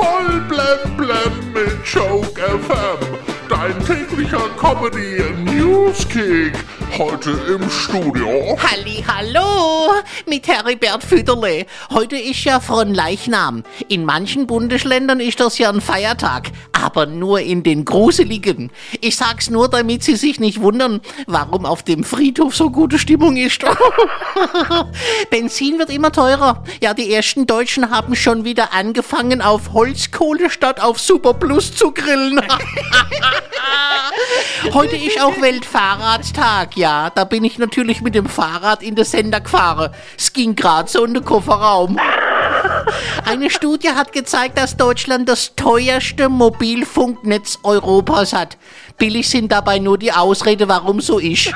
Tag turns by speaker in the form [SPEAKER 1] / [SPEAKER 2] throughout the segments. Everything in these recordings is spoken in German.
[SPEAKER 1] Voll blem blem mit Joke FM. Dein täglicher Comedy Newskick. Heute im Studio.
[SPEAKER 2] Halli, hallo mit Heribert Füderle. Heute ist ja von Leichnam. In manchen Bundesländern ist das ja ein Feiertag, aber nur in den gruseligen. Ich sag's nur, damit Sie sich nicht wundern, warum auf dem Friedhof so gute Stimmung ist. Benzin wird immer teurer. Ja, die ersten Deutschen haben schon wieder angefangen, auf Holzkohle statt auf Super Plus zu grillen. Heute ist auch Weltfahrradtag, ja. Da bin ich natürlich mit dem Fahrrad in den Sender gefahren. Es ging gerade so in den Kofferraum. Eine Studie hat gezeigt, dass Deutschland das teuerste Mobilfunknetz Europas hat. Billig sind dabei nur die Ausrede, warum so ist.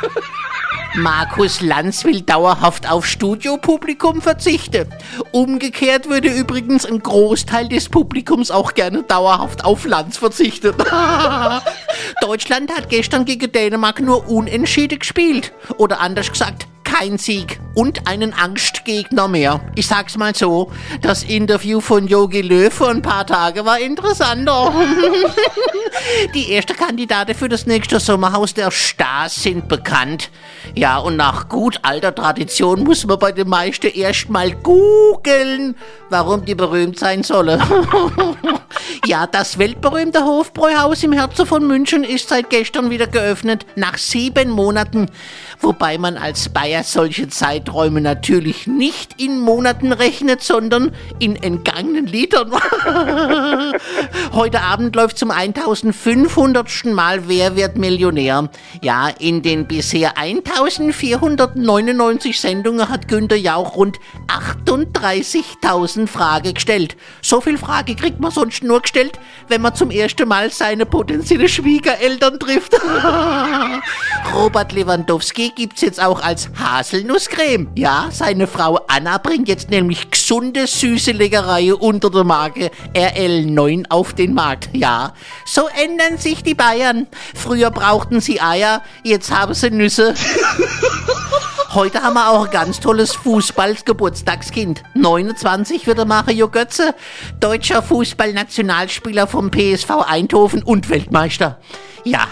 [SPEAKER 2] Markus Lanz will dauerhaft auf Studiopublikum verzichten. Umgekehrt würde übrigens ein Großteil des Publikums auch gerne dauerhaft auf Lanz verzichten. Deutschland hat gestern gegen Dänemark nur unentschieden gespielt. Oder anders gesagt, kein Sieg und einen Angstgegner mehr. Ich sag's mal so, das Interview von Yogi Löw vor ein paar Tagen war interessanter. Die ersten Kandidaten für das nächste Sommerhaus der Stars sind bekannt. Ja, und nach gut alter Tradition muss man bei den meisten erstmal googeln, warum die berühmt sein sollen. Ja, das weltberühmte Hofbräuhaus im Herzen von München ist seit gestern wieder geöffnet, nach sieben Monaten. Wobei man als Bayer solche Zeiträume natürlich nicht in Monaten rechnet, sondern in entgangenen Litern. Heute Abend läuft zum 1500. Mal Wer wird Millionär? Ja, in den bisher 1499 Sendungen hat Günther Jauch rund 38.000 Fragen gestellt. So viel Frage kriegt man sonst nur gestellt, wenn man zum ersten Mal seine potenzielle Schwiegereltern trifft. Robert Lewandowski gibt's jetzt auch als Haselnusscreme. Ja, seine Frau Anna bringt jetzt nämlich gesunde, süße Leckerei unter der Marke RL9 auf den Markt. Ja, so ändern sich die Bayern. Früher brauchten sie Eier, jetzt haben sie Nüsse. Heute haben wir auch ein ganz tolles Fußballgeburtstagskind. 29 wird der Mario Götze, deutscher Fußballnationalspieler vom PSV Eindhoven und Weltmeister. Ja,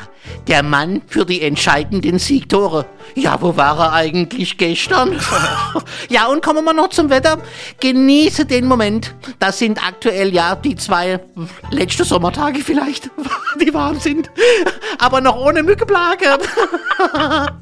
[SPEAKER 2] der Mann für die entscheidenden Siegtore. Ja, wo war er eigentlich gestern? ja, und kommen wir noch zum Wetter. Genieße den Moment. Das sind aktuell ja die zwei letzten Sommertage vielleicht, die warm sind, aber noch ohne Mückeplage.